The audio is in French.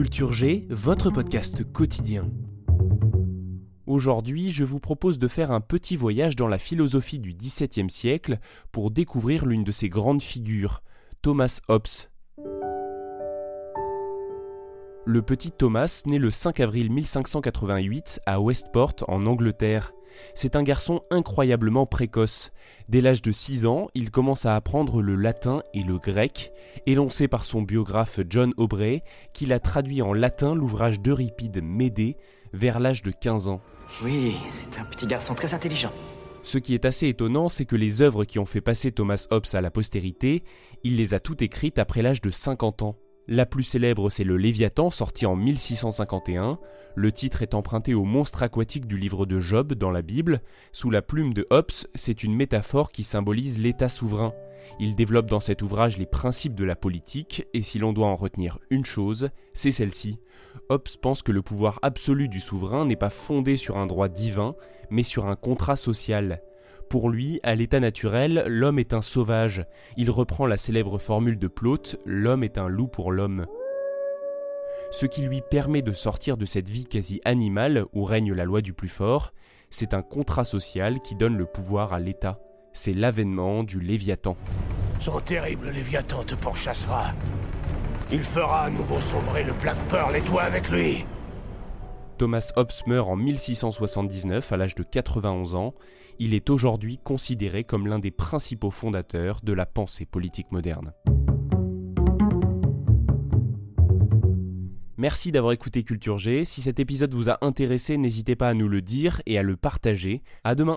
Culture G, votre podcast quotidien. Aujourd'hui, je vous propose de faire un petit voyage dans la philosophie du XVIIe siècle pour découvrir l'une de ses grandes figures, Thomas Hobbes. Le petit Thomas naît le 5 avril 1588 à Westport en Angleterre. C'est un garçon incroyablement précoce. Dès l'âge de 6 ans, il commence à apprendre le latin et le grec, énoncé par son biographe John Aubrey, qu'il a traduit en latin l'ouvrage d'Euripide Médée vers l'âge de 15 ans. Oui, c'est un petit garçon très intelligent. Ce qui est assez étonnant, c'est que les œuvres qui ont fait passer Thomas Hobbes à la postérité, il les a toutes écrites après l'âge de 50 ans. La plus célèbre, c'est le Léviathan, sorti en 1651. Le titre est emprunté au monstre aquatique du livre de Job dans la Bible. Sous la plume de Hobbes, c'est une métaphore qui symbolise l'État souverain. Il développe dans cet ouvrage les principes de la politique, et si l'on doit en retenir une chose, c'est celle-ci. Hobbes pense que le pouvoir absolu du souverain n'est pas fondé sur un droit divin, mais sur un contrat social. Pour lui, à l'état naturel, l'homme est un sauvage. Il reprend la célèbre formule de Plaute L'homme est un loup pour l'homme. Ce qui lui permet de sortir de cette vie quasi animale où règne la loi du plus fort, c'est un contrat social qui donne le pouvoir à l'État. C'est l'avènement du Léviathan. Son terrible Léviathan te pourchassera. Il fera à nouveau sombrer le Black Pearl et toi avec lui. Thomas Hobbes meurt en 1679 à l'âge de 91 ans. Il est aujourd'hui considéré comme l'un des principaux fondateurs de la pensée politique moderne. Merci d'avoir écouté Culture G. Si cet épisode vous a intéressé, n'hésitez pas à nous le dire et à le partager. À demain.